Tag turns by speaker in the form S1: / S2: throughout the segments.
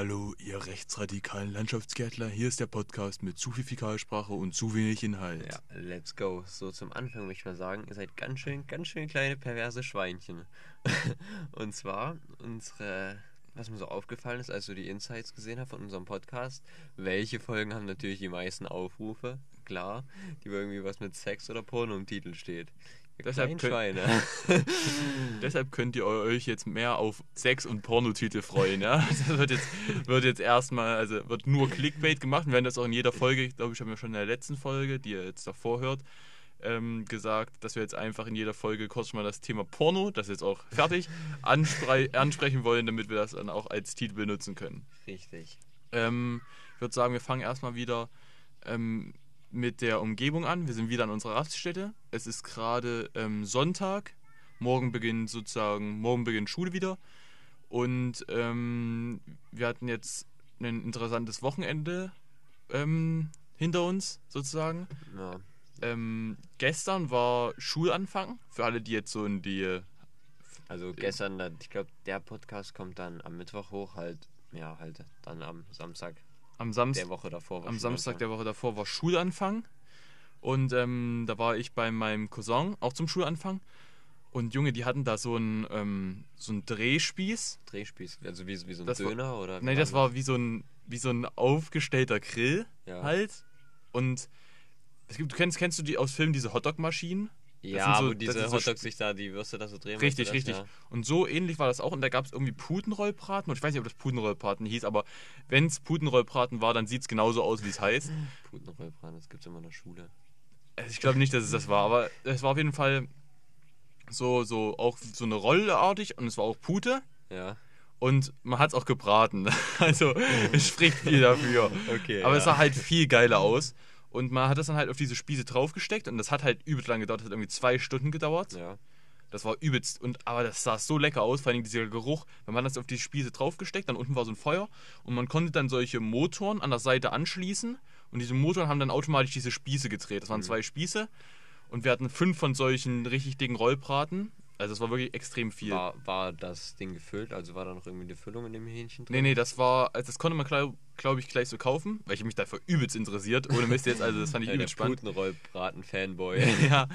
S1: Hallo, ihr rechtsradikalen Landschaftsgärtler. Hier ist der Podcast mit zu viel Fäkalsprache und zu wenig Inhalt.
S2: Ja, let's go. So zum Anfang möchte ich mal sagen, ihr seid ganz schön, ganz schön kleine perverse Schweinchen. und zwar unsere, was mir so aufgefallen ist, als du die Insights gesehen hast von unserem Podcast, welche Folgen haben natürlich die meisten Aufrufe? Klar, die irgendwie was mit Sex oder Porno im Titel steht.
S1: Deshalb könnt-. Deshalb könnt ihr euch jetzt mehr auf Sex- und Pornotitel freuen, ja? Das wird jetzt, wird jetzt erstmal, also wird nur Clickbait gemacht. Wir werden das auch in jeder Folge, ich glaube, ich habe mir schon in der letzten Folge, die ihr jetzt davor hört, ähm, gesagt, dass wir jetzt einfach in jeder Folge kurz mal das Thema Porno, das ist jetzt auch fertig, anspre ansprechen wollen, damit wir das dann auch als Titel benutzen können.
S2: Richtig.
S1: Ähm, ich würde sagen, wir fangen erstmal wieder ähm, mit der Umgebung an. Wir sind wieder an unserer Raststätte. Es ist gerade ähm, Sonntag. Morgen beginnt sozusagen, morgen beginnt Schule wieder. Und ähm, wir hatten jetzt ein interessantes Wochenende ähm, hinter uns, sozusagen.
S2: Ja.
S1: Ähm, gestern war Schulanfang, für alle, die jetzt so in die
S2: Also gestern, ich glaube, der Podcast kommt dann am Mittwoch hoch, halt, ja, halt dann am Samstag
S1: am Samstag.
S2: der Woche davor. war
S1: Am Samstag der Woche davor war Schulanfang. Und ähm, da war ich bei meinem Cousin, auch zum Schulanfang. Und Junge, die hatten da so einen, ähm, so einen Drehspieß.
S2: Drehspieß, also wie, wie so ein
S1: Das war-
S2: Döner oder? wie
S1: Nein, das war wie so ein, wie so ein aufgestellter Grill
S2: Ja.
S1: halt. Und es gibt, du kennst, kennst du die aus Filmen, diese Hotdog-Maschinen?
S2: Ja,
S1: so-
S2: wo diese
S1: so
S2: Hotdogs sich da die Würste da so drehen.
S1: Richtig,
S2: das?
S1: richtig. Und so ähnlich war das auch. Und da gab es irgendwie Putenrollbraten. Und ich weiß nicht, ob das Putenrollbraten hieß, aber wenn es Putenrollbraten war, dann sieht es genauso aus, wie es heißt.
S2: Ja. Putenrollbraten, das gibt's immer in der Schule.
S1: Also Ich glaube nicht, dass es das war, aber es war auf jeden Fall so, so auch so eine Rolle artig und es war auch Pute
S2: Ja.
S1: und man hat es auch gebraten. Also es spricht viel dafür.
S2: Okay.
S1: Aber
S2: ja.
S1: es sah halt viel geiler aus. Und man hat das dann halt auf diese Spieße draufgesteckt und das hat halt übelst lang gedauert, das hat irgendwie zwei Stunden gedauert.
S2: Ja.
S1: Das war übelst. Und, aber das sah so lecker aus, vor allem dieser Geruch. Wenn man das auf die Spieße draufgesteckt, dann unten war so ein Feuer und man konnte dann solche Motoren an der Seite anschließen und diese Motoren haben dann automatisch diese Spieße gedreht. Das waren
S2: Mhm.
S1: zwei Spieße und wir hatten fünf von solchen richtig dicken Rollbraten. Also es war wirklich extrem viel.
S2: War, war das Ding gefüllt? Also war da noch irgendwie eine Füllung in dem Hähnchen drin?
S1: Nee, nee, das war, also das konnte man, glaube glaub ich, gleich so kaufen, weil ich mich dafür übelst interessiert. Ohne Mist jetzt, also das fand ich
S2: Ja, der
S1: übelst spannend.
S2: Putenrollbraten-Fanboy.
S1: ja,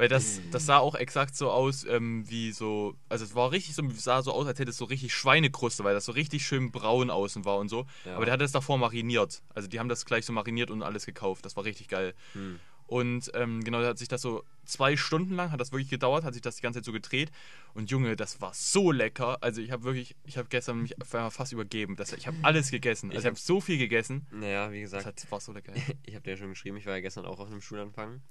S1: weil das, das sah auch exakt so aus ähm, wie so, also es war richtig so, sah so aus, als hätte es so richtig Schweinekruste, weil das so richtig schön braun außen war und so.
S2: Ja.
S1: Aber der hat das davor mariniert. Also die haben das gleich so mariniert und alles gekauft. Das war richtig geil.
S2: Hm.
S1: Und ähm, genau, da hat sich das so zwei Stunden lang, hat das wirklich gedauert, hat sich das die ganze Zeit so gedreht. Und Junge, das war so lecker. Also ich habe wirklich, ich habe gestern mich fast übergeben. Das, ich habe alles gegessen. Also ich habe so viel gegessen.
S2: Naja, wie
S1: Das
S2: gesagt,
S1: hat, war so lecker.
S2: ich habe dir ja schon geschrieben, ich war ja gestern auch auf einem Schulanfang.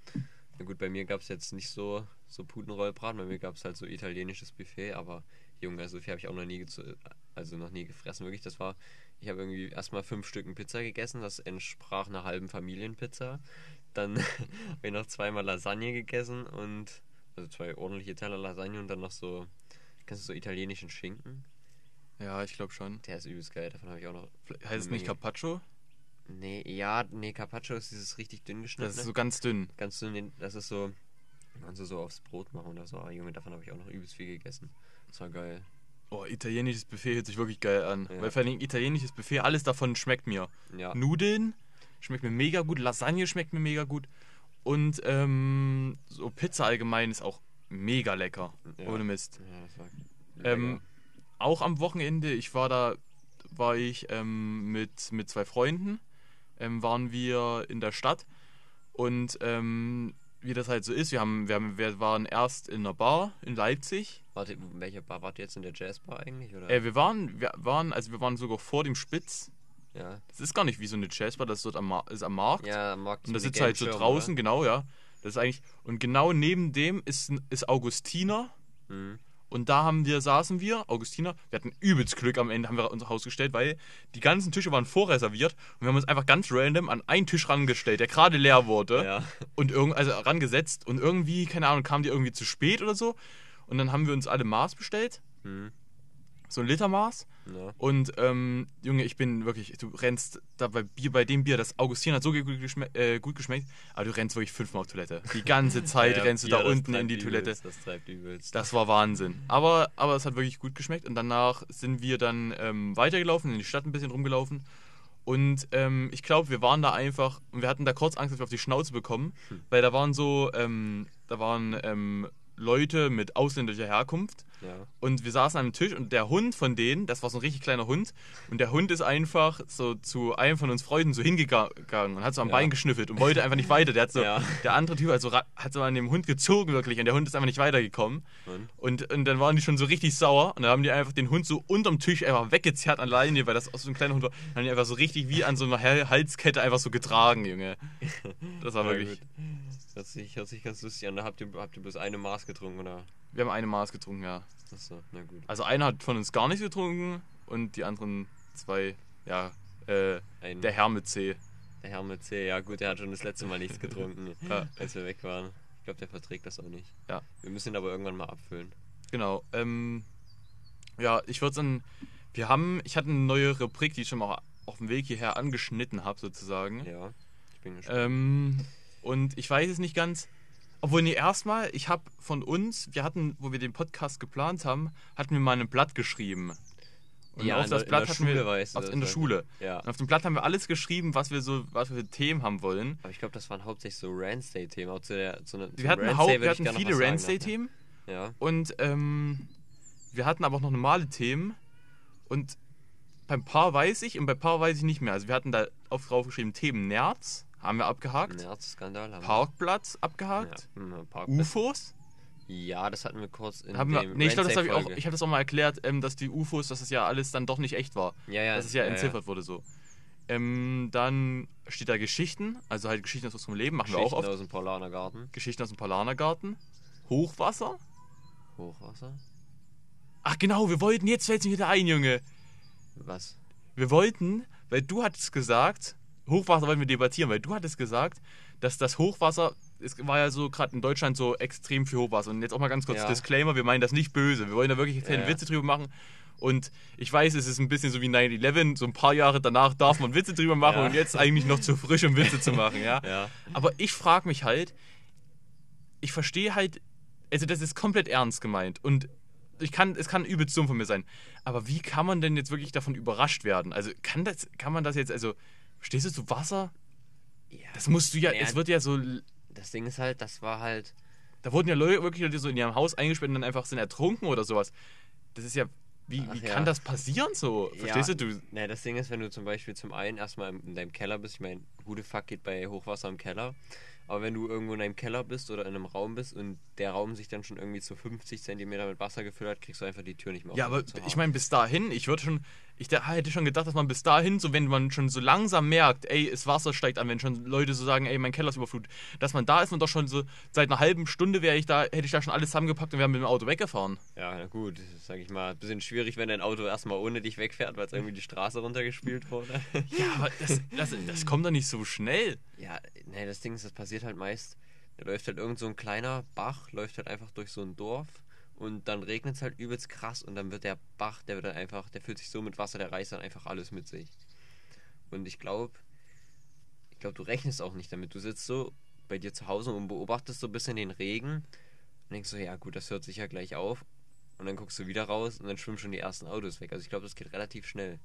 S2: Na gut, bei mir gab es jetzt nicht so, so Putenrollbraten, bei mir gab es halt so italienisches Buffet, aber Junge, so viel habe ich auch noch nie, also noch nie gefressen, wirklich. Das war, ich habe irgendwie erstmal fünf Stücken Pizza gegessen, das entsprach einer halben Familienpizza. Dann habe ich noch zweimal Lasagne gegessen und, also zwei ordentliche Teller Lasagne und dann noch so, kennst du so italienischen Schinken?
S1: Ja, ich glaube schon.
S2: Der ist übelst geil, davon habe ich auch noch.
S1: Heißt es nicht. Carpaccio?
S2: Nee, ja, nee, Carpaccio ist dieses richtig dünn geschnittene.
S1: Das ist so ganz dünn.
S2: Ganz dünn, das ist so, kannst du so aufs Brot machen oder so. Ah, Junge, davon habe ich auch noch übelst viel gegessen. Das war geil.
S1: Oh, italienisches Buffet hört sich wirklich geil an.
S2: Ja.
S1: Weil vor allem italienisches Buffet, alles davon schmeckt mir.
S2: Ja,
S1: Nudeln schmeckt mir mega gut, Lasagne schmeckt mir mega gut. Und ähm, so Pizza allgemein ist auch mega lecker.
S2: Ja.
S1: Ohne Mist.
S2: ja
S1: Ähm, auch am Wochenende, ich war da, war ich ähm, mit, mit zwei Freunden, ähm, waren wir in der Stadt. Und ähm, wie das halt so ist, wir, haben, wir, haben, wir waren erst in einer Bar in Leipzig.
S2: Warte, welche Bar wart ihr jetzt in der Jazzbar eigentlich? Oder?
S1: Äh, wir waren, wir waren, also wir waren sogar vor dem Spitz.
S2: Ja.
S1: Das ist gar nicht wie so eine Jazzbar, das ist dort am, ist am Markt.
S2: Ja, am Markt
S1: und da sitzt halt so draußen,
S2: Schirmen,
S1: genau, ja. Das ist eigentlich. Und genau neben dem ist, ist Augustiner.
S2: oder? Mhm.
S1: Und da haben wir, saßen wir, Augustiner, wir hatten übelst Glück am Ende, haben wir unser Haus gestellt, weil die ganzen Tische waren vorreserviert und wir haben uns einfach ganz random an einen Tisch rangestellt, der gerade leer wurde.
S2: Ja.
S1: Und irgend, also rangesetzt und irgendwie, keine Ahnung, kamen die irgendwie zu spät oder so. Und dann haben wir uns alle Maß bestellt
S2: Mhm.
S1: So ein Litermaß.
S2: Ja.
S1: Und ähm, Junge, ich bin wirklich, du rennst da bei Bier, bei dem Bier, das Augustin hat so gut, geschme äh, gut geschmeckt, aber du rennst wirklich fünfmal auf Toilette. Die ganze Zeit
S2: Ja,
S1: rennst du
S2: Bier,
S1: da unten in die Toilette.
S2: übelst, Das treibt übelst.
S1: Das war Wahnsinn. Aber, aber es hat wirklich gut geschmeckt. Und danach sind wir dann ähm, weitergelaufen, in die Stadt ein bisschen rumgelaufen. Und ähm, ich glaube, wir waren da einfach, und wir hatten da kurz Angst, dass wir auf die Schnauze bekommen, weil da waren so, ähm, da waren ähm, Leute mit ausländischer Herkunft.
S2: Ja.
S1: Und wir saßen an einem Tisch und der Hund von denen, das war so ein richtig kleiner Hund, und der Hund ist einfach so zu einem von uns Freunden so hingegangen und hat so am
S2: Ja.
S1: Bein geschnüffelt und wollte einfach nicht weiter. Der hat so,
S2: Ja.
S1: der andere Typ hat so, hat so an dem Hund gezogen wirklich und der Hund ist einfach nicht weitergekommen.
S2: Und?
S1: Und, und dann waren die schon so richtig sauer und dann haben die einfach den Hund so unterm Tisch einfach weggezerrt an Leine, weil das auch so ein kleiner Hund war. Dann haben die einfach so richtig wie an so einer Hal- Halskette einfach so getragen, Junge. Das war wirklich.
S2: gut. Hört sich, hört sich ganz lustig an. Da habt ihr, habt ihr bloß eine Maß getrunken, oder?
S1: Wir haben eine Maß getrunken, ja.
S2: Achso, na gut.
S1: Also einer hat von uns gar nichts getrunken und die anderen zwei, ja, äh,
S2: Ein,
S1: der Herr mit C.
S2: der Herr mit C, ja gut, der hat schon das letzte Mal nichts getrunken,
S1: Ja.
S2: als wir weg waren. Ich glaube, der verträgt das auch nicht.
S1: Ja.
S2: Wir müssen ihn aber irgendwann mal abfüllen.
S1: Genau. Ähm, ja, ich würde dann. Wir haben, ich hatte eine neue Rubrik, die ich schon mal auf dem Weg hierher angeschnitten habe, sozusagen.
S2: Ja, ich bin gespannt.
S1: Ähm, und ich weiß es nicht ganz. Obwohl, nee, erstmal, ich habe von uns, wir hatten, wo wir den Podcast geplant haben, hatten wir mal ein Blatt geschrieben. Und
S2: Ja,
S1: auf
S2: in
S1: das
S2: in
S1: Blatt hatten
S2: Schule
S1: wir,
S2: weißt du
S1: auf, in der. Schule.
S2: ja.
S1: Und auf dem Blatt haben wir alles geschrieben, was wir so, was wir für Themen haben wollen.
S2: Aber ich glaube, das waren hauptsächlich so Randstay-Themen. Auch zu der, zu einer,
S1: Wir hatten, Haupt, wir hatten viele Randstay-Themen
S2: Ja.
S1: und ähm, wir hatten aber auch noch normale Themen. Und beim Paar weiß ich und bei Paar weiß ich nicht mehr. Also wir hatten da auf drauf geschrieben Themen Nerz, haben wir abgehakt.
S2: Nerz-Skandal haben
S1: Parkplatz abgehakt.
S2: Ja, Parkplatz.
S1: UFOs?
S2: Ja, das hatten wir kurz in
S1: Haben wir, nee, ich glaube, das habe ich auch. Ich habe das auch mal erklärt, ähm, dass die UFOs, dass es ja alles dann doch nicht echt war.
S2: Ja, ja.
S1: dass es ja, entziffert wurde so. Ähm, dann steht da Geschichten, also halt Geschichten aus unserem Leben, machen wir auch
S2: Geschichten
S1: oft.
S2: aus dem Paulaner Garten.
S1: Geschichten aus dem Palanergarten. Hochwasser.
S2: Hochwasser.
S1: Ach genau, wir wollten, jetzt fällt es mir wieder ein, Junge.
S2: Was?
S1: Wir wollten, weil du hattest gesagt, Hochwasser wollten wir debattieren, weil du hattest gesagt, dass das Hochwasser, es war ja so gerade in Deutschland so extrem viel Hochwasser. Und jetzt auch mal ganz kurz
S2: Ja.
S1: Disclaimer, wir meinen das nicht böse. Wir wollen da wirklich keine
S2: Ja.
S1: Witze drüber machen. Und ich weiß, es ist ein bisschen so wie 9-11, so ein paar Jahre danach darf man Witze drüber machen
S2: Ja.
S1: und jetzt eigentlich noch zu frisch, um Witze zu machen, ja.
S2: Ja.
S1: Aber ich frage mich halt, ich verstehe halt, also das ist komplett ernst gemeint und ich kann, es kann übelst dumm von mir sein. Aber wie kann man denn jetzt wirklich davon überrascht werden? Also kann das, kann man das jetzt, also, stehst du zu Wasser?
S2: ja.
S1: Das musst du ja,
S2: Naja,
S1: es wird ja so,
S2: Das Ding ist halt, das war halt.
S1: da wurden ja Leute wirklich Leute so in ihrem Haus eingesperrt und dann einfach sind ertrunken oder sowas. Das ist ja, wie,
S2: Ach
S1: wie
S2: ja.
S1: kann das passieren so? Verstehst
S2: ja,
S1: du? du?
S2: Das Ding ist, wenn du zum Beispiel zum einen erstmal in deinem Keller bist, ich meine, gute Fuck geht bei Hochwasser im Keller, aber wenn du irgendwo in einem Keller bist oder in einem Raum bist und der Raum sich dann schon irgendwie zu 50 Zentimeter mit Wasser gefüllt hat, kriegst du einfach die Tür nicht mehr
S1: Ja,
S2: auf,
S1: aber
S2: zu
S1: ich meine, bis dahin, ich würde schon, ich da- hätte schon gedacht, dass man bis dahin, so wenn man schon so langsam merkt, ey, das Wasser steigt an, wenn schon Leute so sagen, ey, mein Keller ist überflutet, dass man da ist man doch schon so, seit einer halben Stunde wäre ich da, hätte ich da schon alles zusammengepackt und wäre mit dem Auto weggefahren.
S2: Ja, na gut, sag ich mal, bisschen schwierig, wenn dein Auto erstmal ohne dich wegfährt, weil es irgendwie die Straße runtergespült wurde.
S1: Ja, aber das, das, das kommt doch nicht so schnell.
S2: Ja, ne, das Ding ist, das passiert halt meist. Da läuft halt irgend so ein kleiner Bach, läuft halt einfach durch so ein Dorf und dann regnet es halt übelst krass und dann wird der Bach, der wird dann einfach, der füllt sich so mit Wasser, der reißt dann einfach alles mit sich. Und ich glaube, ich glaube, du rechnest auch nicht damit. Du sitzt so bei dir zu Hause und beobachtest so ein bisschen den Regen und denkst so, ja gut, das hört sich ja gleich auf. Und dann guckst du wieder raus und dann schwimmen schon die ersten Autos weg. Also ich glaube, das geht relativ schnell.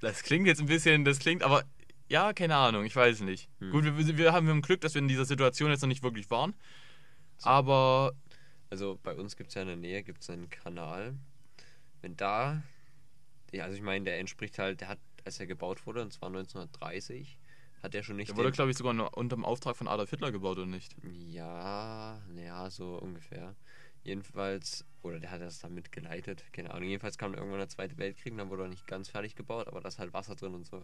S1: Das klingt jetzt ein bisschen, das klingt, aber ja, keine Ahnung, ich weiß nicht.
S2: Hm.
S1: Gut, wir, wir haben Glück, dass wir in dieser Situation jetzt noch nicht wirklich waren. Aber
S2: Also bei uns gibt es ja in der Nähe gibt's einen Kanal. Wenn da, ja, also ich meine, der entspricht halt, der hat, als er gebaut wurde, und zwar 1930, hat er schon nicht.
S1: der wurde, glaube ich, sogar unter dem Auftrag von Adolf Hitler gebaut, oder nicht?
S2: ja, naja, so ungefähr. Jedenfalls, oder der hat das dann mitgeleitet, keine Ahnung. Jedenfalls kam irgendwann der Zweite Weltkrieg, dann wurde er nicht ganz fertig gebaut, aber da ist halt Wasser drin und so.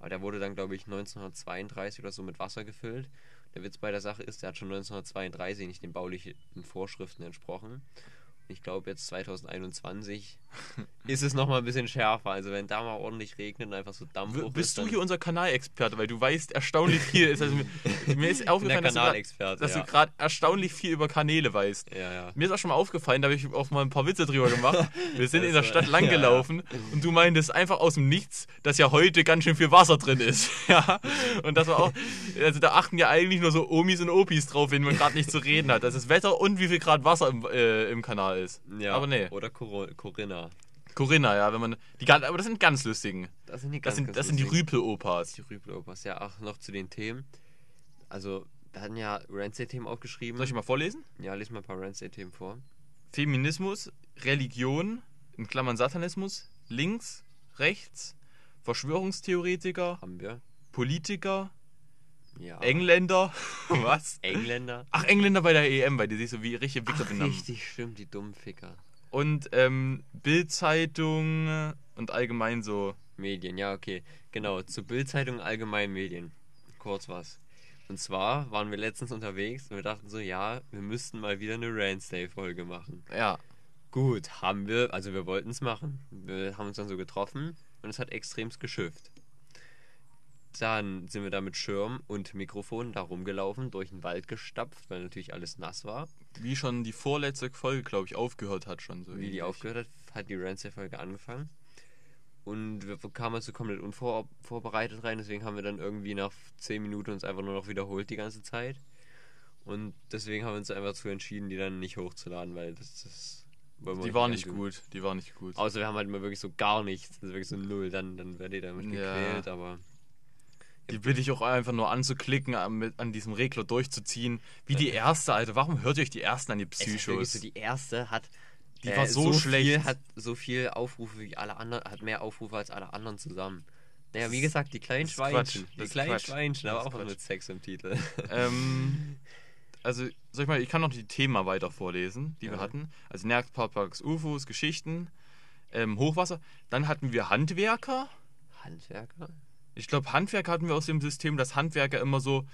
S2: Aber der wurde dann, glaube ich, 1932 oder so mit Wasser gefüllt. Der Witz bei der Sache ist, der hat schon 1932 nicht den baulichen Vorschriften entsprochen. Ich glaube, jetzt 2021 ist es nochmal ein bisschen schärfer. Also, wenn da mal ordentlich regnet und einfach so Dampf
S1: Bist
S2: ist,
S1: du hier unser Kanalexperte, weil du weißt erstaunlich viel. Also, mir, ist aufgefallen, dass du dass du
S2: ja.
S1: gerade erstaunlich viel über Kanäle weißt.
S2: Ja, ja.
S1: Mir ist auch schon mal aufgefallen, da habe ich auch mal ein paar Witze drüber gemacht. Wir sind in der Stadt langgelaufen und du meintest einfach aus dem Nichts, dass ja heute ganz schön viel Wasser drin ist. Ja. Und das war auch, also da achten ja eigentlich nur so Omis und Opis drauf, wenn man gerade nicht zu reden hat. Das ist Wetter und wie viel Grad Wasser im, äh, im Kanal ist.
S2: ja.
S1: Aber nee.
S2: Oder Cor Corinna.
S1: Corinna, ja, wenn man. Die, aber das sind ganz lustigen.
S2: Das sind die
S1: Das
S2: ganz,
S1: sind, das sind die Rüpel-Opas.
S2: Die Rüpel-Opas. Ja, auch noch zu den Themen. Also, wir hatten ja Wednesday-Themen aufgeschrieben.
S1: Soll ich mal vorlesen?
S2: Ja, lies mal ein paar Wednesday-Themen vor.
S1: Feminismus, Religion, in Klammern Satanismus, links, rechts, Verschwörungstheoretiker,
S2: Haben wir.
S1: Politiker,
S2: Ja.
S1: Engländer. Was?
S2: Engländer.
S1: Ach, Engländer bei der EM, weil die sich so wie richtige Wichser benennen.
S2: richtig, stimmt, die dummen Ficker.
S1: Und ähm, Bildzeitung und allgemein so.
S2: Medien, ja, okay. Genau, zu Bildzeitung allgemein Medien. Kurz was. Und zwar waren wir letztens unterwegs und wir dachten so, ja, wir müssten mal wieder eine Ransday-Folge machen.
S1: Ja.
S2: Gut, haben wir, also wir wollten es machen. Wir haben uns dann so getroffen und es hat extremst geschifft. Dann sind wir da mit Schirm und Mikrofon da rumgelaufen, durch den Wald gestapft, weil natürlich alles nass war.
S1: Wie schon die vorletzte Folge, glaube ich, aufgehört hat schon so.
S2: Wie die
S1: ähnlich.
S2: aufgehört hat, hat die Ransday-Folge angefangen. Und wir kamen also komplett unvorbereitet rein, deswegen haben wir dann irgendwie nach 10 Minuten uns einfach nur noch wiederholt die ganze Zeit. Und deswegen haben wir uns einfach dazu entschieden, die dann nicht hochzuladen, weil das, das
S1: Die war
S2: nicht antun.
S1: gut. Die war nicht gut.
S2: Außer wir haben halt mal wirklich so gar nichts, also wirklich so null, dann, dann werdet ihr damit
S1: Ja.
S2: gequält, aber
S1: Die bitte ich auch einfach nur anzuklicken, an, diesem Regler durchzuziehen. Wie die erste, Alter. Warum hört ihr euch die ersten an, die Psychos?
S2: so, die erste hat
S1: Die war so
S2: Viel,
S1: schlecht.
S2: hat so viel Aufrufe wie alle anderen, hat mehr Aufrufe als alle anderen zusammen. Naja, wie gesagt, die kleinen. Schweinchen. Die kleinen
S1: Quatsch.
S2: Schweinchen, aber auch
S1: Quatsch.
S2: mit Sex im Titel.
S1: ähm, also, soll ich mal, ich kann noch die Themen weiter vorlesen, die wir
S2: Ja.
S1: hatten. Also Nerdparks, UFOs, Geschichten, ähm, Hochwasser. Dann hatten wir Handwerker.
S2: Handwerker?
S1: Ich glaube, Handwerker hatten wir aus dem System, dass Handwerker immer so,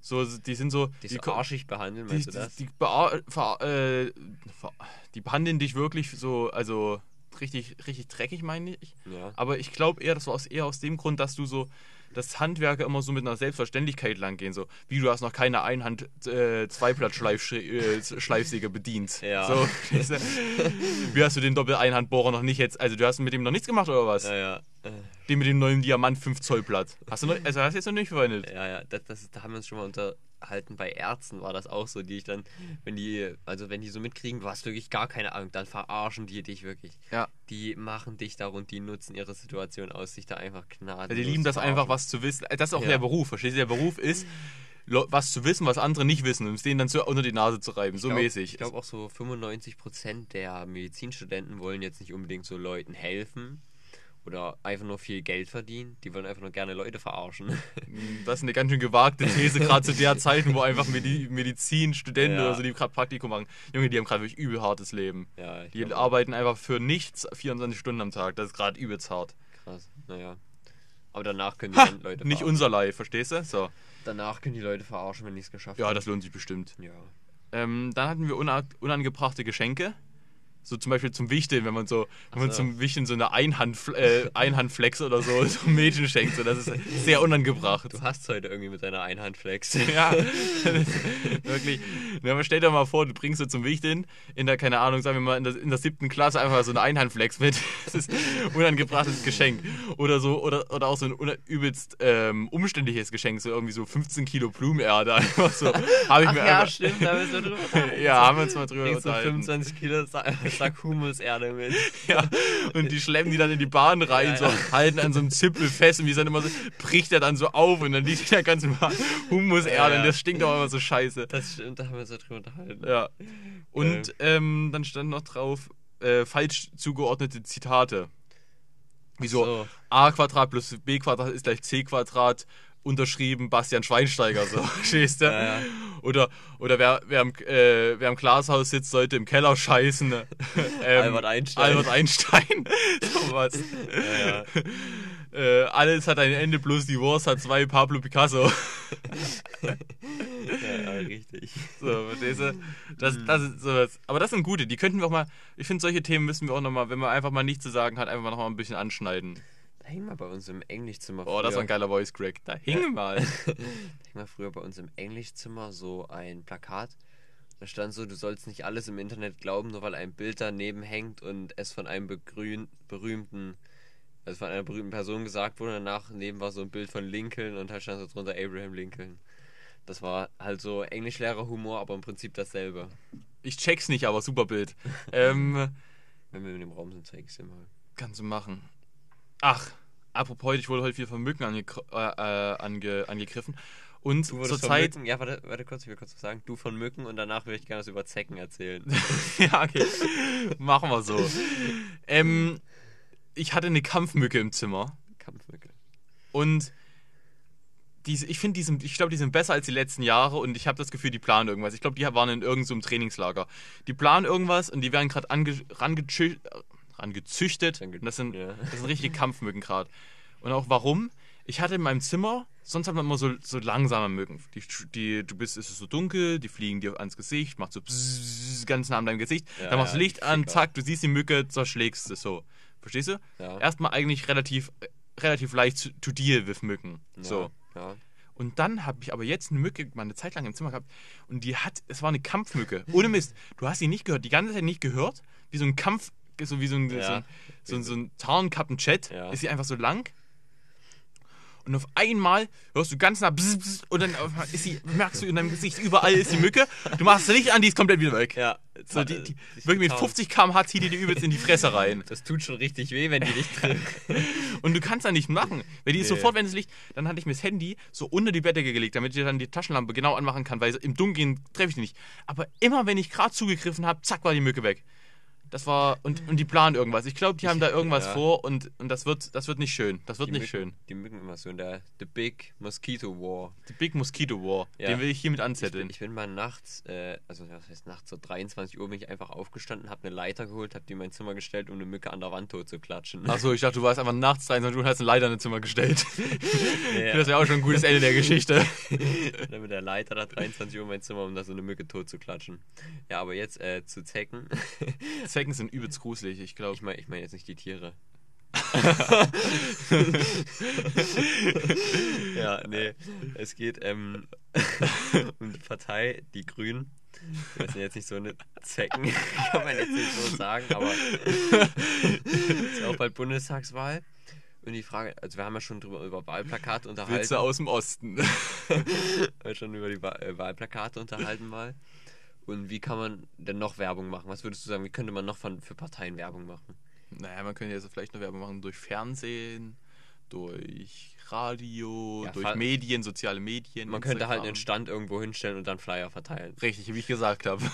S1: so die sind so,
S2: Die so
S1: ko-
S2: arschig behandeln,
S1: die,
S2: meinst
S1: die,
S2: du das?
S1: die, bea- ver, äh, ver, die behandeln dich wirklich so, also richtig, richtig dreckig, meine ich.
S2: ja.
S1: Aber ich glaube eher, das war aus, eher aus dem Grund, dass du so, dass Handwerker immer so mit einer Selbstverständlichkeit langgehen. So, wie du hast noch keine Einhand äh, Zweiblatt-Schleifsäge bedient.
S2: Ja.
S1: So, wie hast du den Doppel-Einhandbohrer noch nicht jetzt, also du hast mit dem noch nichts gemacht oder was?
S2: Ja, ja. Äh,
S1: Den mit dem neuen Diamant 5 Zoll Blatt. Hast du noch, also hast du jetzt noch nicht verwendet?
S2: Ja, ja, das, das, da haben wir uns schon mal unterhalten. Bei Ärzten war das auch so, die ich dann, wenn die, also wenn die so mitkriegen, du hast wirklich gar keine Ahnung, dann verarschen die dich wirklich.
S1: Ja.
S2: Die machen dich da und die nutzen ihre Situation aus, sich da einfach gnadenlos
S1: Ja, die lieben das einfach, was zu wissen. Das ist auch
S2: Ja.
S1: der Beruf, verstehst du? Der Beruf ist, was zu wissen, was andere nicht wissen und es denen dann so unter die Nase zu reiben. So
S2: glaub,
S1: mäßig.
S2: Ich glaube auch so 95% der Medizinstudenten wollen jetzt nicht unbedingt so Leuten helfen oder einfach nur viel Geld verdienen. Die wollen einfach nur gerne Leute verarschen.
S1: Das ist eine ganz schön gewagte These, gerade zu der Zeit, wo einfach Medi Medizinstudenten
S2: Ja.
S1: oder so, die gerade Praktikum machen. Junge, die haben gerade wirklich übel hartes Leben.
S2: ja,
S1: Die
S2: glaub
S1: arbeiten einfach für nichts 24 Stunden am Tag. Das ist gerade übelst hart.
S2: Krass, naja. Aber danach können die
S1: Ha,
S2: Leute
S1: nicht
S2: verarschen.
S1: unser Live, verstehst du? So.
S2: Danach können die Leute verarschen, wenn die es geschafft
S1: Ja,
S2: haben.
S1: das lohnt sich bestimmt.
S2: Ja.
S1: Ähm, dann hatten wir una unangebrachte Geschenke. So zum Beispiel zum Wichteln, wenn man so, wenn man
S2: so.
S1: zum Wichteln so eine Einhand, äh, Einhandflex oder so, so Mädchen schenkt. So, das ist sehr unangebracht.
S2: Du hast heute irgendwie mit deiner Einhandflex.
S1: Ja, wirklich. Ja, aber stell dir mal vor, du bringst so zum Wichteln in der, keine Ahnung, sagen wir mal, in der, in der siebten Klasse einfach so eine Einhandflex mit. Das ist ein unangebrachtes Geschenk. Oder so, oder, oder auch so ein übelst ähm, umständliches Geschenk, so irgendwie so 15 Kilo Blumenerde. Einfach so. Habe ich
S2: Ach
S1: mir
S2: ja,
S1: einfach,
S2: stimmt, da müssen wir drüber.
S1: Ja, haben wir uns mal drüber unterhalten.
S2: 25 Kilo Sa Sack Humuserde mit.
S1: Ja, und die schleppen die dann in die Bahn rein,
S2: Ja,
S1: so
S2: ja.
S1: halten an so einem Zippel fest und wie dann immer so, bricht er dann so auf und dann liegt der ganze Humuserde
S2: Ja,
S1: und das stinkt auch immer so scheiße.
S2: Das stimmt, da haben wir uns darüber unterhalten.
S1: Ja. Und ähm, dann stand noch drauf, äh, falsch zugeordnete Zitate. Wie so,
S2: So.
S1: a Quadrat plus b Quadrat ist gleich c Quadrat, unterschrieben Bastian Schweinsteiger, so, verstehst du?
S2: Ja, ja.
S1: Oder, oder wer, wer, im, äh, wer im Glashaus sitzt, sollte im Keller scheißen. ähm,
S2: Albert Einstein.
S1: Albert Einstein. Sowas.
S2: Ja.
S1: Äh, alles hat ein Ende, bloß die Wurst hat zwei Pablo Picasso.
S2: Ja, ja, richtig.
S1: So, verstehst du? Das, das ist sowas. Aber das sind gute, die könnten wir auch mal, ich finde, solche Themen müssen wir auch nochmal, wenn man einfach mal nichts zu sagen hat, einfach mal noch mal ein bisschen anschneiden.
S2: Da hing mal bei uns im Englischzimmer.
S1: Oh, das war ein
S2: früher-
S1: geiler Voice Crack. Da hing mal.
S2: Da hing mal früher bei uns im Englischzimmer so ein Plakat. Da stand so, du sollst nicht alles im Internet glauben, nur weil ein Bild daneben hängt und es von einem begrün, berühmten, also von einer berühmten Person gesagt wurde. Danach neben war so ein Bild von Lincoln und da stand so drunter Abraham Lincoln. Das war halt so Englischlehrer-Humor, aber im Prinzip dasselbe.
S1: Ich check's nicht, aber super Bild. ähm,
S2: Wenn wir in dem Raum sind, zeige ich es dir mal.
S1: kannst du machen. Ach, apropos, ich wurde heute wieder von Mücken ange äh, äh, ange angegriffen. Und zur
S2: von
S1: Zeit.
S2: Mücken, ja, warte, warte kurz, ich will kurz was sagen. Du von Mücken und danach würde ich gerne was über Zecken erzählen.
S1: ja, okay. Machen wir so. Ähm, ich hatte eine Kampfmücke im Zimmer.
S2: Kampfmücke.
S1: Und diese, ich finde, die sind, ich glaube, die sind besser als die letzten Jahre und ich habe das Gefühl, die planen irgendwas. Ich glaube, die waren in irgendeinem so Trainingslager. Die planen irgendwas und die werden gerade ange, rangezü- rangezüchtet. Und das sind,
S2: Ja.
S1: das sind richtige Kampfmücken gerade. Und auch warum? Ich hatte in meinem Zimmer, sonst hat man immer so, so langsame Mücken. Die, die, du bist, es ist so dunkel, die fliegen dir ans Gesicht, macht so bzzz, ganz nah an deinem Gesicht.
S2: Ja,
S1: dann machst du
S2: ja,
S1: Licht an, zack, du siehst die Mücke, zerschlägst es so. Verstehst du?
S2: Ja.
S1: Erstmal eigentlich relativ, relativ leicht zu, to deal with Mücken. So.
S2: Ja.
S1: Und dann habe ich aber jetzt eine Mücke mal eine Zeit lang im Zimmer gehabt und die hat, es war eine Kampfmücke. Ohne Mist. Du hast sie nicht gehört, die ganze Zeit nicht gehört. Wie so ein Kampf, so wie so ein,
S2: Ja.
S1: so ein, so ein, so ein Tarnkappenchat.
S2: Ja.
S1: Ist sie einfach so lang. Und auf einmal hörst du ganz nah bzz, bzz, und dann ist sie, merkst du in deinem Gesicht, überall ist die Mücke. Du machst das Licht an, die ist komplett wieder weg.
S2: Ja.
S1: So, die, die,
S2: Ich
S1: wirklich mit
S2: kaum.
S1: 50 km/h zieht die dir übelst in die Fresse rein.
S2: Das tut schon richtig weh, wenn die dich trifft.
S1: Und du kannst da nicht machen. Weil die ist
S2: Nee.
S1: sofort, wenn es Licht, dann hatte ich mir das Handy so unter die Bettdecke gelegt, damit ich dann die Taschenlampe genau anmachen kann, weil im Dunkeln treffe ich die nicht. Aber immer wenn ich gerade zugegriffen habe, zack, war die Mücke weg. Das war, und, und die planen irgendwas. Ich glaube, die haben da irgendwas
S2: Ja.
S1: vor und, und das, wird, das wird nicht schön. Das wird
S2: Die
S1: nicht
S2: Mücken,
S1: schön.
S2: Die Mücken immer so in der The Big Mosquito War.
S1: The Big Mosquito War.
S2: Ja.
S1: Den will ich hiermit
S2: Ich
S1: anzetteln.
S2: bin, ich bin mal nachts, äh, also was heißt nachts, so 23 Uhr bin ich einfach aufgestanden, habe eine Leiter geholt, habe die in mein Zimmer gestellt, um eine Mücke an der Wand tot zu klatschen.
S1: Achso, ich dachte, du warst einfach nachts 23 Uhr und hast eine Leiter in dein Zimmer gestellt.
S2: Ja.
S1: Das wäre auch schon ein gutes Ende der Geschichte.
S2: Dann mit der Leiter da 23 Uhr in mein Zimmer, um da so eine Mücke tot zu klatschen. Ja, aber jetzt äh, zu Zecken.
S1: Zecken sind übelst gruselig, ich glaube.
S2: Ich meine ich mein jetzt nicht die Tiere. ja, nee. Es geht ähm, um die Partei, die Grünen. Das sind jetzt nicht so eine Zecken, kann man jetzt nicht so sagen, aber es ist auch bald Bundestagswahl. Und die Frage, also wir haben ja schon drüber über Wahlplakate unterhalten.
S1: Witze aus dem Osten.
S2: Wir schon über die äh, Wahlplakate unterhalten mal. Und wie kann man denn noch Werbung machen? Was würdest du sagen, wie könnte man noch von, für Parteien Werbung machen?
S1: Naja, man könnte jetzt vielleicht noch Werbung machen durch Fernsehen, durch Radio,
S2: Ja,
S1: durch Medien, soziale Medien.
S2: Man könnte halt einen
S1: Instagram.
S2: Stand irgendwo hinstellen und dann Flyer verteilen.
S1: Richtig, wie ich gesagt habe.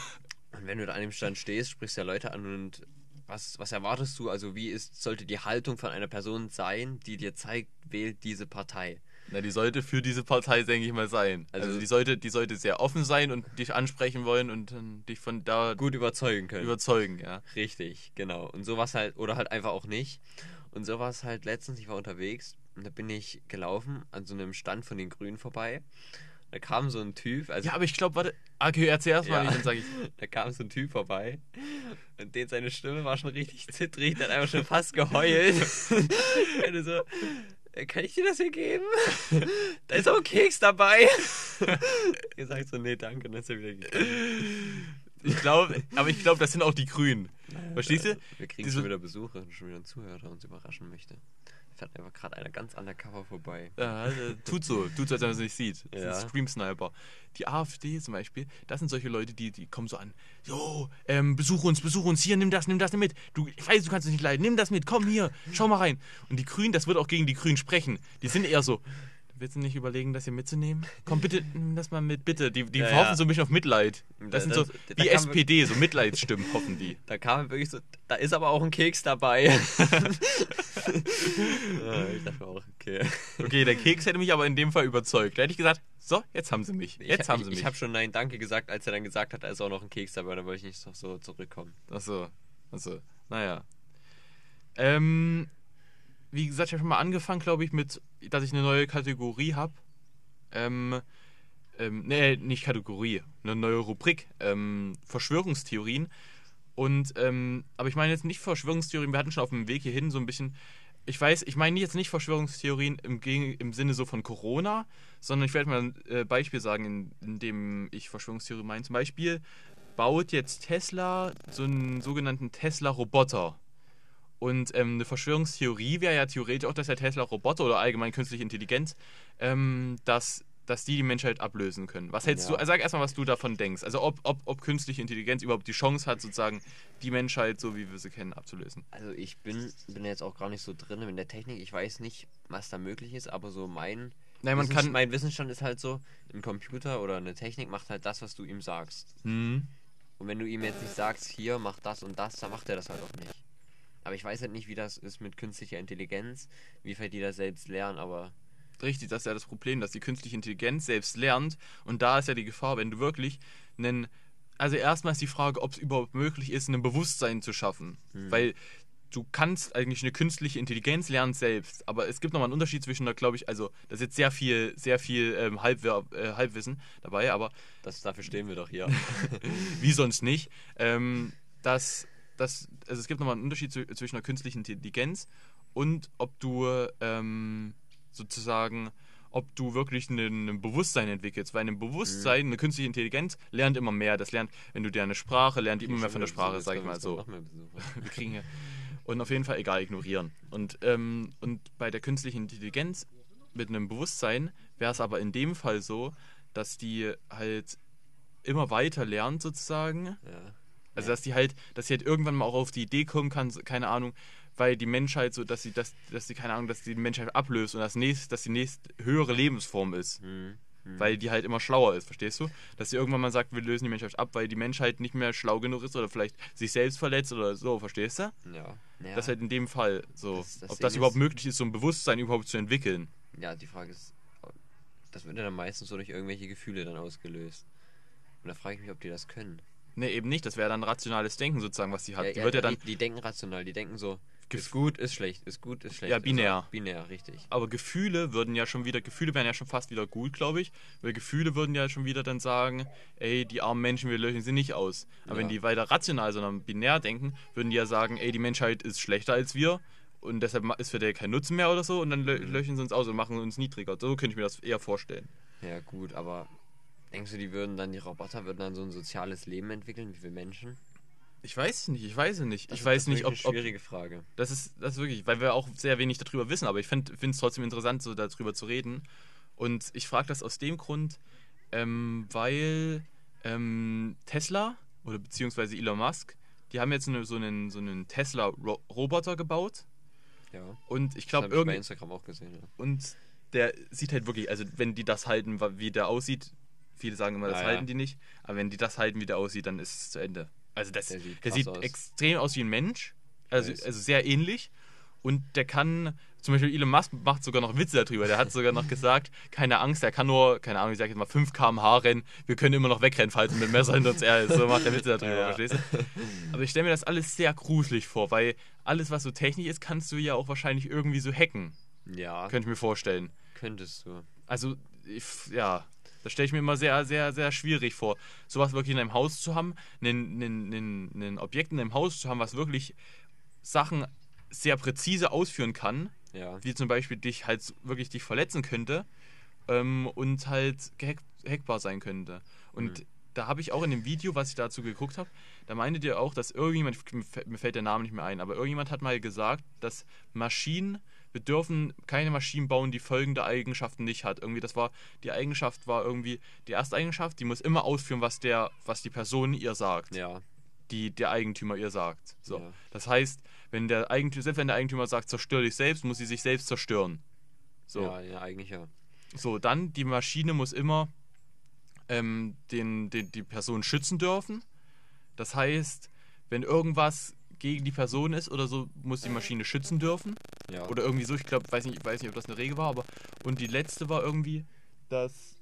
S2: Und wenn du da an dem Stand stehst, sprichst ja Leute an und was, was erwartest du? Also wie ist, sollte die Haltung von einer Person sein, die dir zeigt, wählt diese Partei?
S1: Na, die sollte für diese Partei, denke ich mal, sein. Also,
S2: Also-
S1: die, sollte, die sollte sehr offen sein und dich ansprechen wollen und dann dich von da
S2: Gut überzeugen können.
S1: überzeugen, ja.
S2: Richtig, genau. Und sowas halt, oder halt einfach auch nicht. Und sowas halt letztens, ich war unterwegs und da bin ich gelaufen an so einem Stand von den Grünen vorbei. Da kam so ein Typ, also
S1: Ja, aber ich glaube, warte. Okay, erzähl erst mal,
S2: Ja.
S1: dann sage ich.
S2: da kam so ein Typ vorbei und den seine Stimme war schon richtig zittrig, der hat einfach schon fast geheult. Und so, "Äh, kann ich dir das hier geben? Da ist auch ein Keks dabei. Gesagt so, nee, danke, und dann ist er wieder gegangen.
S1: Ich glaube, aber ich glaube, das sind auch die Grünen. Verstehst du?
S2: Wir kriegen
S1: Diese-
S2: schon wieder Besuche und schon wieder einen Zuhörer, der uns überraschen möchte. Fährt einfach gerade einer ganz undercover vorbei.
S1: Ja, also, tut so, tut so, als wenn man es nicht sieht. Das
S2: Ja.
S1: sind Stream Sniper. Die AfD zum Beispiel, das sind solche Leute, die, die kommen so an, jo, ähm, besuch uns, besuch uns, hier, nimm das, nimm das mit. Du, ich weiß, du kannst es nicht leiden, nimm das mit, komm hier, schau mal rein. Und die Grünen, das wird auch gegen die Grünen sprechen. Die sind eher so, willst du nicht überlegen, das hier mitzunehmen? Komm bitte, nimm das mal mit, bitte. Die, die
S2: Ja,
S1: hoffen
S2: ja.
S1: so ein bisschen auf Mitleid. Das
S2: Da-
S1: sind so
S2: da
S1: wie
S2: kam-
S1: SPD, so Mitleidsstimmen hoffen die.
S2: Da kam wirklich so, da ist aber auch ein Keks dabei. ich dachte auch, okay.
S1: Okay, der Keks hätte mich aber in dem Fall überzeugt. Da hätte ich gesagt, so, jetzt haben sie mich. Jetzt
S2: ich,
S1: haben
S2: ich,
S1: sie mich.
S2: Ich habe schon Nein, danke gesagt, als er dann gesagt hat, da ist auch noch ein Keks dabei, da wollte ich nicht so, so zurückkommen.
S1: Achso, achso, naja. Ähm, wie gesagt, ich habe schon mal angefangen, glaube ich, mit, dass ich eine neue Kategorie habe. Ähm, ähm, nee, nicht Kategorie, eine neue Rubrik, ähm, Verschwörungstheorien. Und, ähm, aber ich meine jetzt nicht Verschwörungstheorien, wir hatten schon auf dem Weg hierhin so ein bisschen, ich weiß, ich meine jetzt nicht Verschwörungstheorien im, im Sinne so von Corona, sondern ich werde mal ein äh, Beispiel sagen, in, in dem ich Verschwörungstheorie meine. Zum Beispiel baut jetzt Tesla so einen sogenannten Tesla-Roboter. Und ähm, eine Verschwörungstheorie wäre ja theoretisch auch, dass der Tesla-Roboter oder allgemein künstliche Intelligenz, ähm, dass, dass die die Menschheit ablösen können. Was hältst
S2: Ja.
S1: du, sag erstmal, was du davon denkst. Also ob, ob, ob künstliche Intelligenz überhaupt die Chance hat, sozusagen die Menschheit, so wie wir sie kennen, abzulösen.
S2: Also ich bin, bin jetzt auch gar nicht so drin in der Technik. Ich weiß nicht, was da möglich ist, aber so mein,
S1: Nein, man
S2: Wissens-
S1: kann.
S2: mein Wissensstand ist halt so, ein Computer oder eine Technik macht halt das, was du ihm sagst.
S1: Hm.
S2: Und wenn du ihm jetzt nicht sagst, hier, mach das und das, dann macht er das halt auch nicht. Aber ich weiß halt nicht, wie das ist mit künstlicher Intelligenz, wie weit die das selbst lernen, aber
S1: Richtig, das ist ja das Problem, dass die künstliche Intelligenz selbst lernt. Und da ist ja die Gefahr, wenn du wirklich einen. Also erstmal ist die Frage, ob es überhaupt möglich ist, ein Bewusstsein zu schaffen. Weil du kannst eigentlich eine künstliche Intelligenz lernen selbst. Aber es gibt nochmal einen Unterschied zwischen, da glaube ich, also das ist jetzt sehr viel, sehr viel ähm, Halbwer äh, Halbwissen dabei, aber
S2: das, dafür stehen wir doch hier.
S1: wie sonst nicht, ähm, dass, dass also es gibt nochmal einen Unterschied zwischen einer künstlichen Intelligenz und ob du ähm, sozusagen, ob du wirklich ein, ein Bewusstsein entwickelst. Weil ein Bewusstsein, eine künstliche Intelligenz lernt immer mehr. Das lernt, wenn du dir eine Sprache lernt, die immer mehr von der Sprache, sag ich mal so. Wir kriegen hier. Und auf jeden Fall egal ignorieren. Und, ähm, und bei der künstlichen Intelligenz mit einem Bewusstsein wäre es aber in dem Fall so, dass die halt immer weiter lernt sozusagen.
S2: Ja.
S1: Also dass die halt, dass sie halt irgendwann mal auch auf die Idee kommen kann, keine Ahnung, weil die Menschheit so, dass sie, dass, dass sie, keine Ahnung, dass die Menschheit ablöst und das nächst, dass die nächst höhere Lebensform ist.
S2: Hm. Hm.
S1: Weil die halt immer schlauer ist, verstehst du? Dass sie irgendwann mal sagt, wir lösen die Menschheit ab, weil die Menschheit nicht mehr schlau genug ist oder vielleicht sich selbst verletzt oder so, verstehst du?
S2: Ja. ja.
S1: Das ist halt in dem Fall so.
S2: Das- das
S1: Ob das überhaupt möglich ist, so ein Bewusstsein überhaupt zu entwickeln.
S2: ja, die Frage ist, das wird ja dann meistens so durch irgendwelche Gefühle dann ausgelöst. Und da frage ich mich, ob die das können.
S1: Ne, eben nicht. Das wäre dann rationales Denken sozusagen, was die hat.
S2: ja,
S1: die wird ja dann.
S2: die, die denken rational, die denken so, ist gut, ist schlecht, ist gut, ist schlecht.
S1: Ja, binär.
S2: auch binär, richtig.
S1: Aber Gefühle würden ja schon wieder, Gefühle wären ja schon fast wieder gut, glaube ich. Weil Gefühle würden ja schon wieder dann sagen, ey, die armen Menschen, wir lösen sie nicht aus. Aber wenn
S2: Ja.
S1: die weiter rational, sondern binär denken, würden die ja sagen, ey, die Menschheit ist schlechter als wir und deshalb ist für der kein Nutzen mehr oder so und dann lö
S2: Mhm.
S1: löschen sie uns aus und machen uns niedriger. So könnte ich mir das eher vorstellen.
S2: Ja, gut, aber denkst du, die würden dann, die Roboter würden dann so ein soziales Leben entwickeln, wie wir Menschen?
S1: Ich weiß nicht, ich weiß es nicht.
S2: Das
S1: ich
S2: ist-
S1: weiß nicht, ob,
S2: eine schwierige Frage.
S1: Das ist, das ist wirklich, weil wir auch sehr wenig darüber wissen, aber ich finde es trotzdem interessant, so darüber zu reden. Und ich frage das aus dem Grund, ähm, weil ähm, Tesla oder beziehungsweise Elon Musk, die haben jetzt eine, so einen, so einen Tesla-Roboter gebaut
S2: Ja.
S1: und ich glaube
S2: habe ich bei
S1: irgendwie
S2: Instagram auch gesehen. Ja.
S1: und der sieht halt wirklich, also wenn die das halten, wie der aussieht, viele sagen immer, das
S2: Ja, ja.
S1: halten die nicht, aber wenn die das halten, wie der aussieht, dann ist es zu Ende. Also das,
S2: Der
S1: der
S2: sieht
S1: sieht,
S2: krass aus.
S1: extrem aus wie ein Mensch, also, also sehr ähnlich und der kann, zum Beispiel Elon Musk macht sogar noch Witze darüber, der hat sogar noch gesagt, keine Angst, der kann nur, keine Ahnung, ich sag jetzt mal 5 km/h rennen, wir können immer noch wegrennen, falls er mit Messer hinter uns er ist, so macht der Witze darüber,
S2: Ja.
S1: verstehst du? Aber ich stelle mir das alles sehr gruselig vor, weil alles, was so technisch ist, kannst du ja auch wahrscheinlich irgendwie so hacken,
S2: Ja,
S1: könnte ich mir vorstellen.
S2: könntest du.
S1: Also, ich, ja, das stelle ich mir immer sehr, sehr, sehr schwierig vor. Sowas wirklich in einem Haus zu haben, ein, Objekt in einem Haus zu haben, was wirklich Sachen sehr präzise ausführen kann,
S2: Ja.
S1: wie zum Beispiel dich halt wirklich dich verletzen könnte ähm, und halt gehack, hackbar sein könnte. Und
S2: Mhm.
S1: da habe ich auch in dem Video, was ich dazu geguckt habe, da meintet ihr auch, dass irgendjemand, mir fällt der Name nicht mehr ein, aber irgendjemand hat mal gesagt, dass Maschinen, wir dürfen keine Maschinen bauen, die folgende Eigenschaften nicht hat. Irgendwie, das war, die Eigenschaft war irgendwie, die erste Eigenschaft, die muss immer ausführen, was der, was die Person ihr sagt
S2: Ja.
S1: die der Eigentümer ihr sagt. So.
S2: Ja.
S1: Das heißt, wenn der Eigentümer, selbst wenn der Eigentümer sagt, zerstör dich selbst, muss sie sich selbst zerstören. So.
S2: Ja, ja, eigentlich ja.
S1: So, dann die Maschine muss immer ähm, den, den, die Person schützen dürfen. Das heißt, wenn irgendwas gegen die Person ist oder so, muss die Maschine schützen dürfen.
S2: Ja.
S1: Oder irgendwie so, ich glaube, weiß nicht, weiß nicht, ob das eine Regel war, aber. Und die letzte war irgendwie, dass,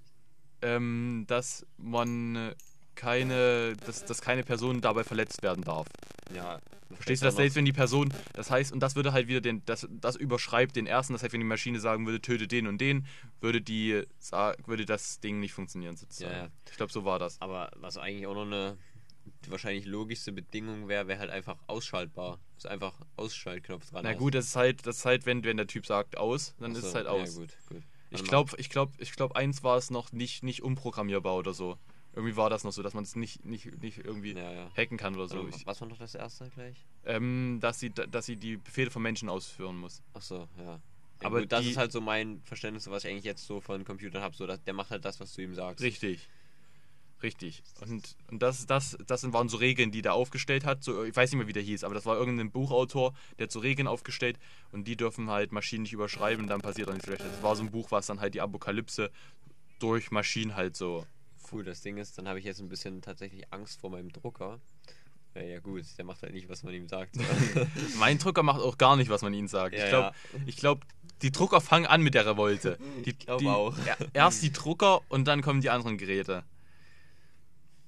S1: ähm, dass man, keine, dass, dass keine Person dabei verletzt werden darf.
S2: Ja.
S1: Verstehst du das selbst, wenn die Person, das heißt, und das würde halt wieder den, das, das überschreibt den ersten, das heißt, wenn die Maschine sagen würde, töte den und den, würde die würde das Ding nicht funktionieren sozusagen.
S2: Ja, ja.
S1: Ich glaube, so war das.
S2: Aber was eigentlich auch noch eine wahrscheinlich logischste Bedingung wäre, wäre halt einfach ausschaltbar. Ist einfach Ausschaltknopf dran.
S1: Na
S2: hast.
S1: gut, das ist halt, das ist halt, wenn, wenn der Typ sagt aus, dann
S2: Ach
S1: ist
S2: so,
S1: es halt
S2: ja,
S1: aus.
S2: gut, gut.
S1: Ich glaube, ich glaube, ich glaube, eins war es noch nicht, nicht umprogrammierbar oder so. Irgendwie war das noch so, dass man es nicht, nicht, nicht irgendwie.
S2: Ja, ja.
S1: hacken kann oder so.
S2: Also, was war noch das erste gleich?
S1: ähm, dass sie, dass sie die Befehle von Menschen ausführen muss.
S2: Ach so, ja. ja
S1: Aber
S2: gut, das
S1: die-
S2: ist halt so mein Verständnis, was ich eigentlich jetzt so von Computern habe. So, dass der macht halt das, was du ihm sagst.
S1: Richtig. Richtig. Und, und das, das, das waren so Regeln, die der aufgestellt hat. So, ich weiß nicht mehr, wie der hieß, aber das war irgendein Buchautor, der hat so Regeln aufgestellt und die dürfen halt Maschinen nicht überschreiben und dann passiert auch nichts Schlechtes. Das war so ein Buch, was dann halt die Apokalypse durch Maschinen halt so.
S2: Cool, das Ding ist, dann habe ich jetzt ein bisschen tatsächlich Angst vor meinem Drucker. Ja, ja gut, der macht halt nicht, was man ihm sagt.
S1: Mein Drucker macht auch gar nicht, was man ihnen sagt.
S2: Ja,
S1: ich glaube, ich glaub, die Drucker fangen an mit der Revolte. Die,
S2: glaub
S1: die,
S2: auch.
S1: ja, Erst die Drucker und dann kommen die anderen Geräte.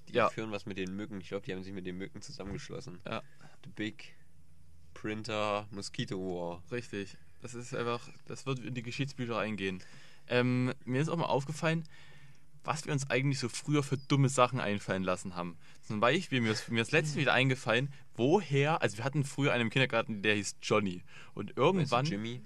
S2: Die
S1: Ja.
S2: führen was mit den Mücken. Ich glaube, die haben sich mit den Mücken zusammengeschlossen.
S1: Ja.
S2: The Big Printer Mosquito War.
S1: Richtig. Das ist einfach, das wird in die Geschichtsbücher eingehen. Ähm, mir ist auch mal aufgefallen, was wir uns eigentlich so früher für dumme Sachen einfallen lassen haben. Zum Beispiel, mir ist, mir ist letztens wieder eingefallen, woher, also wir hatten früher einen im Kindergarten, der hieß Johnny. Und
S2: Weißt du,
S1: irgendwann,
S2: Jimmy,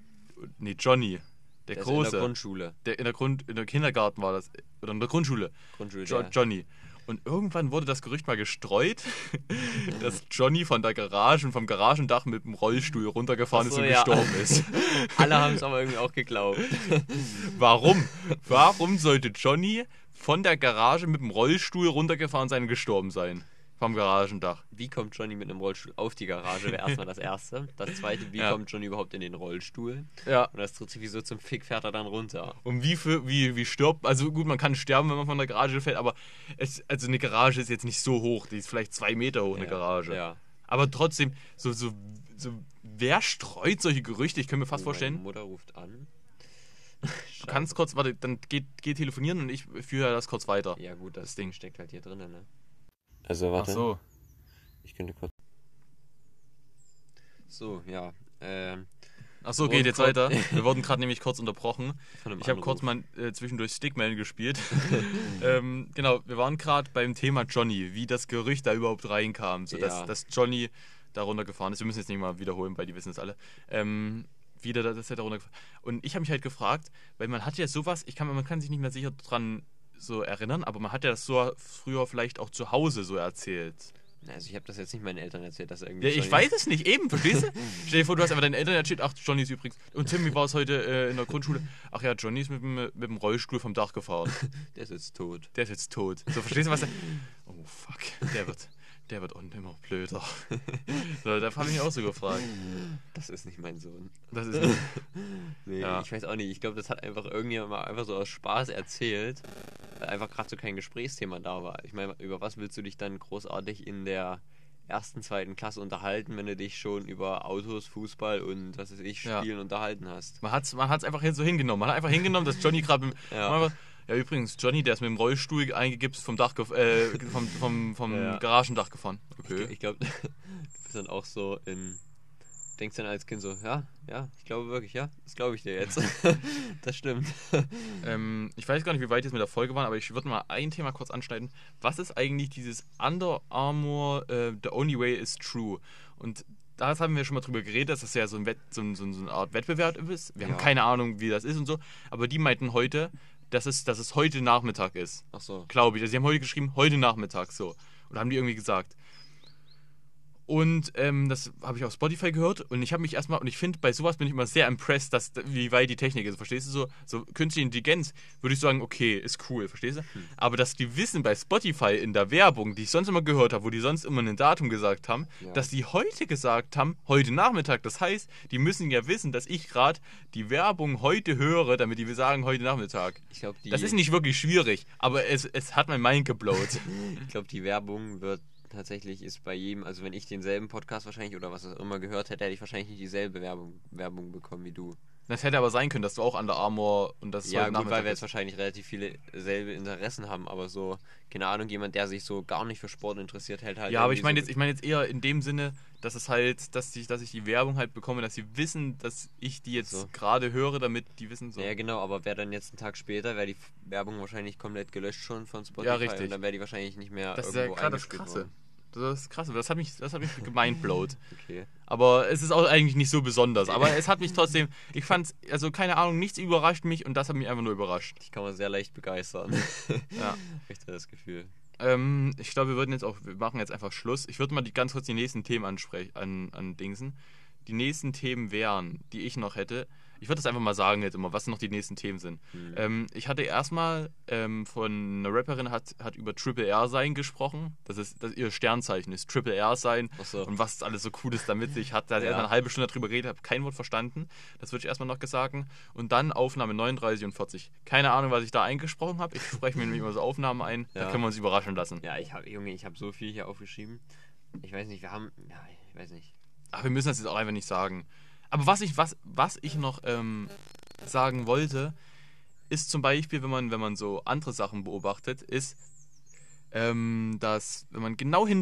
S1: nee, Johnny, der,
S2: der
S1: große,
S2: in der Grundschule.
S1: der in der Grund, in der Kindergarten war das, oder in der Grundschule,
S2: Grundschule
S1: jo Johnny. Und irgendwann wurde das Gerücht mal gestreut, dass Johnny von der Garage und vom Garagendach mit dem Rollstuhl runtergefahren
S2: so,
S1: ist und
S2: ja.
S1: gestorben ist.
S2: Alle haben es aber irgendwie auch geglaubt.
S1: Warum? Warum sollte Johnny von der Garage mit dem Rollstuhl runtergefahren sein und gestorben sein? Vom Garagendach.
S2: Wie kommt Johnny mit einem Rollstuhl auf die Garage? Wäre erstmal das Erste. Das Zweite, wie
S1: Ja.
S2: kommt Johnny überhaupt in den Rollstuhl?
S1: Ja.
S2: Und das dritte, wieso zum Fick fährt er dann runter?
S1: Und wie, für, wie, wie stirbt, also gut, man kann sterben, wenn man von der Garage fällt, aber es, also eine Garage ist jetzt nicht so hoch, die ist vielleicht zwei Meter hoch, eine
S2: Ja,
S1: Garage.
S2: Ja.
S1: Aber trotzdem, so, so, so, wer streut solche Gerüchte? Ich kann mir fast
S2: Meine
S1: vorstellen,
S2: Mutter ruft an.
S1: du kannst kurz, warte, dann geht, geht telefonieren und ich führe das kurz weiter.
S2: Ja gut, das,
S1: Das Ding.
S2: Ding steckt halt hier drinnen, ne? Also
S1: Ach so.
S2: Ich könnte kurz. So, ja. Ähm,
S1: Ach so, geht jetzt weiter. Wir wurden gerade nämlich kurz unterbrochen. Ich habe kurz mal äh, zwischendurch Stickman gespielt. ähm, genau, wir waren gerade beim Thema Johnny, wie das Gerücht da überhaupt reinkam, so dass,
S2: Ja.
S1: dass Johnny da runtergefahren ist. Wir müssen jetzt nicht mal wiederholen, weil die wissen es alle. Ähm, wieder, dass er da runtergefahren Und ich habe mich halt gefragt, weil man hat ja sowas, ich kann, man kann sich nicht mehr sicher dran so erinnern, aber man hat ja das so früher vielleicht auch zu Hause so erzählt.
S2: Also ich habe das jetzt nicht meinen Eltern erzählt, dass er irgendwie.
S1: Ja, ich weiß es nicht, eben, verstehst du? Stell dir vor, du hast einfach deinen Eltern erzählt, ach, Johnny ist übrigens. Und Tim, wie war es heute äh, in der Grundschule? Ach ja, Johnny ist mit dem, mit dem Rollstuhl vom Dach gefahren.
S2: Der ist jetzt tot.
S1: Der ist jetzt tot. So, verstehst du, was er. Oh, fuck. Der wird, der wird unten immer blöder. So, da habe ich mich auch so gefragt.
S2: Das ist nicht mein Sohn.
S1: Das ist nicht,
S2: Nee,
S1: Ja.
S2: ich weiß auch nicht. Ich glaube, das hat einfach irgendjemand mal einfach so aus Spaß erzählt, einfach gerade so kein Gesprächsthema da war. Ich meine, über was willst du dich dann großartig in der ersten, zweiten Klasse unterhalten, wenn du dich schon über Autos, Fußball und was weiß ich,
S1: Ja.
S2: Spielen unterhalten hast?
S1: man hat es man hat's einfach so hingenommen. Man hat einfach hingenommen, dass Johnny gerade mit.
S2: Ja.
S1: ja, übrigens, Johnny, der ist mit dem Rollstuhl eingegipst vom Dach, äh, vom, vom, vom
S2: Ja.
S1: Garagendach gefahren.
S2: Ich,
S1: Okay.
S2: ich glaube, du bist dann auch so in. Denkst dann als Kind so, ja, ja, ich glaube wirklich, ja, das glaube ich dir jetzt. das stimmt.
S1: Ähm, ich weiß gar nicht, wie weit wir mit der Folge waren, aber ich würde mal ein Thema kurz anschneiden. Was ist eigentlich dieses Under Armour äh, The Only Way is True? Und da haben wir schon mal drüber geredet, dass das ja so, ein Wett, so, ein- so eine Art Wettbewerb ist. Wir
S2: Ja.
S1: haben keine Ahnung, wie das ist und so. Aber die meinten heute, dass es, dass es heute Nachmittag ist.
S2: Ach so.
S1: Glaube ich. Also sie haben heute geschrieben, heute Nachmittag so. Oder haben die irgendwie gesagt. Und ähm, das habe ich auf Spotify gehört und ich habe mich erstmal, und ich finde, bei sowas bin ich immer sehr impressed, dass, wie weit die Technik ist. Verstehst du so? So künstliche Intelligenz würde ich sagen, okay, ist cool, verstehst du? Aber dass die wissen bei Spotify in der Werbung, die ich sonst immer gehört habe, wo die sonst immer ein Datum gesagt haben,
S2: Ja.
S1: dass die heute gesagt haben, heute Nachmittag. Das heißt, die müssen ja wissen, dass ich gerade die Werbung heute höre, damit die sagen, heute Nachmittag.
S2: Ich glaube, die,
S1: Das ist nicht wirklich schwierig, aber es, es hat mein Mind geblowt.
S2: ich glaub, die Werbung wird tatsächlich ist bei jedem, also wenn ich denselben Podcast wahrscheinlich oder was auch immer gehört hätte, hätte ich wahrscheinlich nicht dieselbe Werbung, Werbung bekommen wie du.
S1: Das hätte aber sein können, dass du auch Under Armour und das
S2: Ja, gut, weil wir jetzt wahrscheinlich relativ viele selbe Interessen haben, aber so, keine Ahnung, jemand, der sich so gar nicht für Sport interessiert, hält halt.
S1: Ja, aber ich meine
S2: so
S1: jetzt, ich meine jetzt eher in dem Sinne, dass es halt, dass ich, dass ich die Werbung halt bekomme, dass sie wissen, dass ich die jetzt
S2: So.
S1: gerade höre, damit die wissen so.
S2: Ja, genau, aber wäre dann jetzt einen Tag später, wäre die Werbung wahrscheinlich komplett gelöscht schon von Spotify.
S1: Ja, richtig.
S2: Und dann wäre die wahrscheinlich nicht mehr
S1: das ist ja
S2: irgendwo
S1: gerade das Krasse.
S2: worden.
S1: Das ist krasse. Das hat mich, das hat mich gemindblowt.
S2: Okay.
S1: Aber es ist auch eigentlich nicht so besonders. Aber es hat mich trotzdem, ich fand, also keine Ahnung, nichts überrascht mich und das hat mich einfach nur überrascht.
S2: Ich kann man sehr leicht begeistern.
S1: Ja.
S2: Ich habe das Gefühl.
S1: Ähm, ich glaube, wir würden jetzt auch, wir machen jetzt einfach Schluss. Ich würde mal die, ganz kurz die nächsten Themen ansprechen, an, an Dingsen. Die nächsten Themen wären, die ich noch hätte. Ich würde das einfach mal sagen jetzt immer, was noch die nächsten Themen sind.
S2: Hm.
S1: Ähm, ich hatte erstmal ähm, von einer Rapperin hat, hat über Triple R sein gesprochen. Das ist das ihr Sternzeichen ist Triple R sein
S2: so.
S1: und was alles so Cooles damit sich hat. Da
S2: Ja.
S1: eine halbe Stunde drüber geredet, habe kein Wort verstanden. Das würde ich erstmal noch sagen. Und dann Aufnahme 39 und 40. Keine Ahnung, was ich da eingesprochen habe. Ich spreche mir nämlich immer so Aufnahmen ein. Da
S2: Ja.
S1: können wir uns überraschen lassen.
S2: Ja, ich habe, Junge, ich habe so viel hier aufgeschrieben. Ich weiß nicht, wir haben, ja, ich weiß nicht.
S1: Ach, wir müssen das jetzt auch einfach nicht sagen. Aber was ich, was, was ich noch ähm, sagen wollte, ist zum Beispiel, wenn man, wenn man so andere Sachen beobachtet, ist, ähm, dass, wenn man genau hinschaut,